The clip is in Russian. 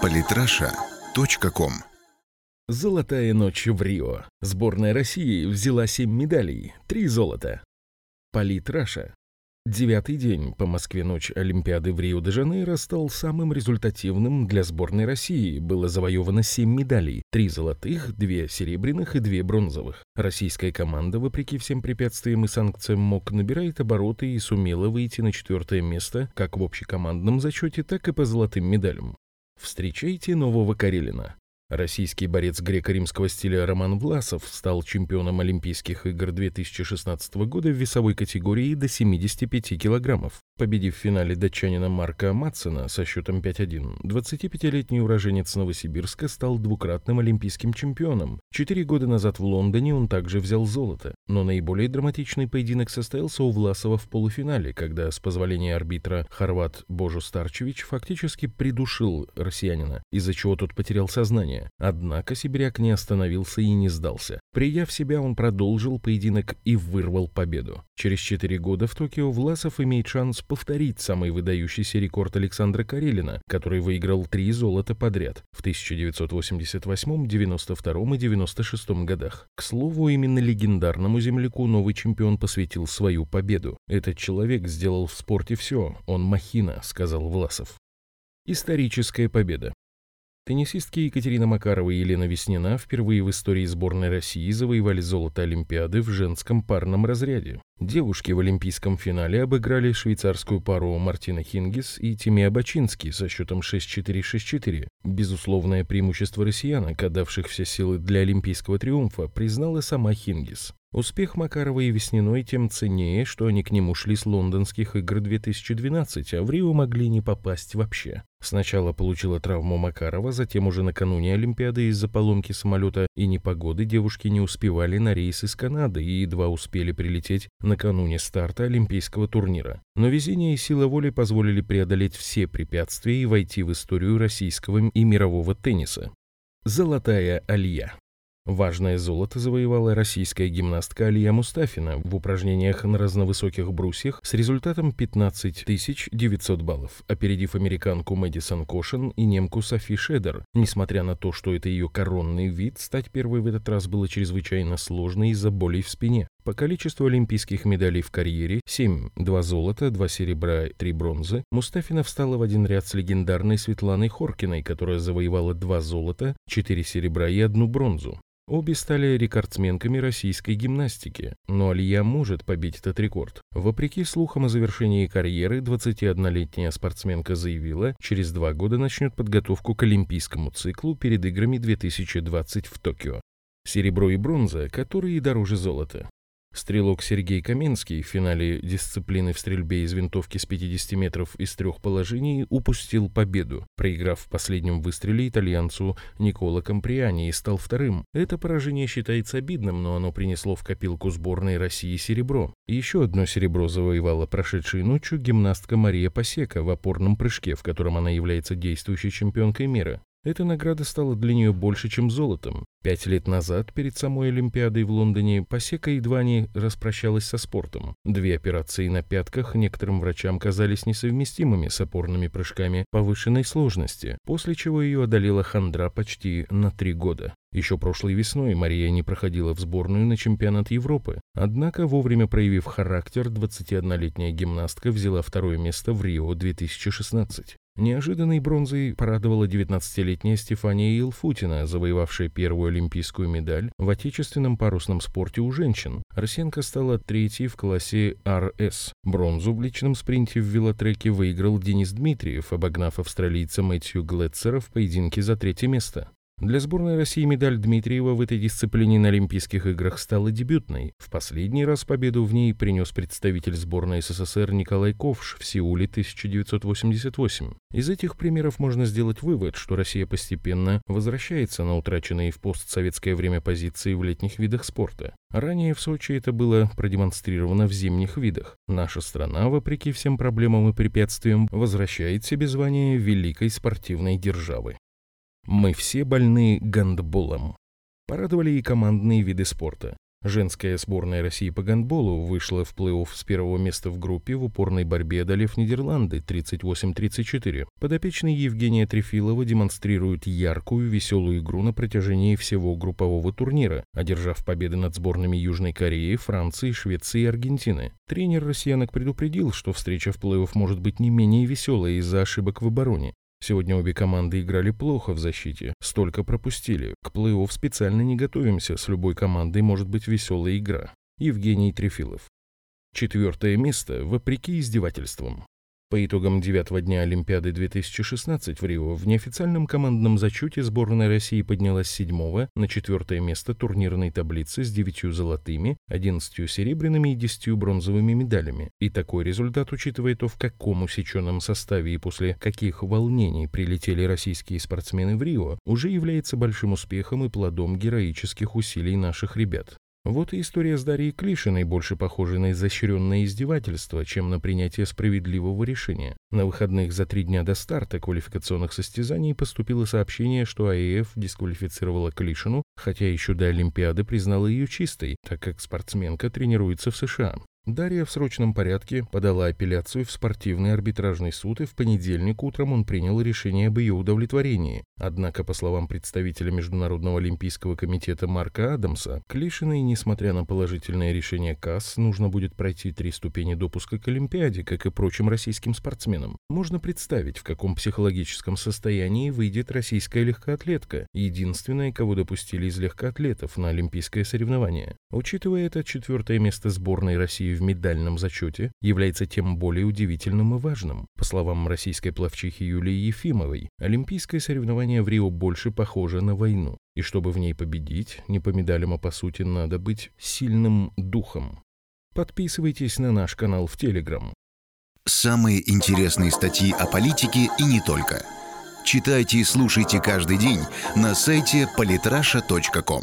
Политраша.ком Золотая ночь в Рио. Сборная России взяла семь медалей, три золота. Политраша. Девятый день по Москве ночь Олимпиады в Рио-де-Жанейро стал самым результативным для сборной России. Было завоевано семь медалей, три золотых, две серебряных и две бронзовых. Российская команда, вопреки всем препятствиям и санкциям МОК, набирает обороты и сумела выйти на четвертое место как в общекомандном зачете, так и по золотым медалям. Встречайте нового Карелина. Российский борец греко-римского стиля Роман Власов стал чемпионом Олимпийских игр 2016 года в весовой категории до 75 килограммов. Победив в финале датчанина Марка Матсена со счетом 5-1, 25-летний уроженец Новосибирска стал двукратным олимпийским чемпионом. Четыре года назад в Лондоне он также взял золото. Но наиболее драматичный поединок состоялся у Власова в полуфинале, когда, с позволения арбитра, хорват Божу Старчевич фактически придушил россиянина, из-за чего тот потерял сознание. Однако сибиряк не остановился и не сдался. Придя в себя, он продолжил поединок и вырвал победу. Через четыре года в Токио Власов имеет шанс повторить самый выдающийся рекорд Александра Карелина, который выиграл три золота подряд в 1988, 92 и 96 годах. К слову, именно легендарному земляку новый чемпион посвятил свою победу. Этот человек сделал в спорте все, он махина, сказал Власов. Историческая победа. Теннисистки Екатерина Макарова и Елена Веснина впервые в истории сборной России завоевали золото Олимпиады в женском парном разряде. Девушки в олимпийском финале обыграли швейцарскую пару Мартина Хингис и Тимея Бачински со счетом 6-4-6-4. Безусловное преимущество россиянок, отдавших все силы для олимпийского триумфа, признала сама Хингис. Успех Макарова и Весниной тем ценнее, что они к нему шли с лондонских игр 2012, а в Рио могли не попасть вообще. Сначала получила травму Макарова, затем уже накануне Олимпиады из-за поломки самолета и непогоды девушки не успевали на рейс из Канады и едва успели прилететь накануне старта Олимпийского турнира. Но везение и сила воли позволили преодолеть все препятствия и войти в историю российского и мирового тенниса. Золотая Алия Важное золото завоевала российская гимнастка Алия Мустафина в упражнениях на разновысоких брусьях с результатом 15 900 баллов, опередив американку Мэдисон Кошин и немку Софи Шедер. Несмотря на то, что это ее коронный вид, стать первой в этот раз было чрезвычайно сложно из-за болей в спине. По количеству олимпийских медалей в карьере 7, 2 золота, 2 серебра, 3 бронзы, Мустафина встала в один ряд с легендарной Светланой Хоркиной, которая завоевала 2 золота, 4 серебра и 1 бронзу. Обе стали рекордсменками российской гимнастики, но Алия может побить этот рекорд. Вопреки слухам о завершении карьеры, 21-летняя спортсменка заявила, через два года начнет подготовку к олимпийскому циклу перед играми 2020 в Токио. Серебро и бронза, которые дороже золота. Стрелок Сергей Каменский в финале дисциплины в стрельбе из винтовки с 50 метров из трех положений упустил победу, проиграв в последнем выстреле итальянцу Никола Комприани и стал вторым. Это поражение считается обидным, но оно принесло в копилку сборной России серебро. Еще одно серебро завоевала прошедшей ночью гимнастка Мария Пасека в опорном прыжке, в котором она является действующей чемпионкой мира. Эта награда стала для нее больше, чем золотом. Пять лет назад, перед самой Олимпиадой в Лондоне, Пасека едва не распрощалась со спортом. Две операции на пятках некоторым врачам казались несовместимыми с опорными прыжками повышенной сложности, после чего ее одолела хандра почти на три года. Еще прошлой весной Мария не проходила в сборную на чемпионат Европы. Однако, вовремя проявив характер, 21-летняя гимнастка взяла второе место в Рио 2016. Неожиданной бронзой порадовала 19-летняя Стефания Илфутина, завоевавшая первую олимпийскую медаль в отечественном парусном спорте у женщин. Арсенко стала третьей в классе РС. Бронзу в личном спринте в велотреке выиграл Денис Дмитриев, обогнав австралийца Мэтью Глетцера в поединке за третье место. Для сборной России медаль Дмитриева в этой дисциплине на Олимпийских играх стала дебютной. В последний раз победу в ней принес представитель сборной СССР Николай Ковш в Сеуле 1988. Из этих примеров можно сделать вывод, что Россия постепенно возвращается на утраченные в постсоветское время позиции в летних видах спорта. Ранее в Сочи это было продемонстрировано в зимних видах. Наша страна, вопреки всем проблемам и препятствиям, возвращает себе звание великой спортивной державы. Мы все больны гандболом. Порадовали и командные виды спорта. Женская сборная России по гандболу вышла в плей-офф с первого места в группе в упорной борьбе, одолев Нидерланды 38-34. Подопечные Евгения Трефилова демонстрируют яркую, веселую игру на протяжении всего группового турнира, одержав победы над сборными Южной Кореи, Франции, Швеции и Аргентины. Тренер россиянок предупредил, что встреча в плей-офф может быть не менее веселой из-за ошибок в обороне. Сегодня обе команды играли плохо в защите, столько пропустили. К плей-офф специально не готовимся, с любой командой может быть веселая игра. Евгений Трефилов. Четвертое место, вопреки издевательствам. По итогам девятого дня Олимпиады 2016 в Рио в неофициальном командном зачете сборная России поднялась седьмого на четвертое место турнирной таблицы с девятью золотыми, одиннадцатью серебряными и десятью бронзовыми медалями. И такой результат, учитывая то, в каком усеченном составе и после каких волнений прилетели российские спортсмены в Рио, уже является большим успехом и плодом героических усилий наших ребят. Вот и история с Дарьей Клишиной больше похожа на изощренное издевательство, чем на принятие справедливого решения. На выходных за три дня до старта квалификационных состязаний поступило сообщение, что АЭФ дисквалифицировала Клишину, хотя еще до Олимпиады признала ее чистой, так как спортсменка тренируется в США. Дарья в срочном порядке подала апелляцию в спортивный арбитражный суд, и в понедельник утром он принял решение об ее удовлетворении. Однако, по словам представителя Международного олимпийского комитета Марка Адамса, Клишиной, несмотря на положительное решение КАС, нужно будет пройти три ступени допуска к Олимпиаде, как и прочим российским спортсменам. Можно представить, в каком психологическом состоянии выйдет российская легкоатлетка, единственная, кого допустили из легкоатлетов на олимпийское соревнование. Учитывая это, четвертое место сборной России в медальном зачете является тем более удивительным и важным. По словам российской пловчихи Юлии Ефимовой, олимпийское соревнование в Рио больше похоже на войну. И чтобы в ней победить, не по медалям, а по сути, надо быть сильным духом. Подписывайтесь на наш канал в Телеграм. Самые интересные статьи о политике и не только. Читайте и слушайте каждый день на сайте polytrasha.com.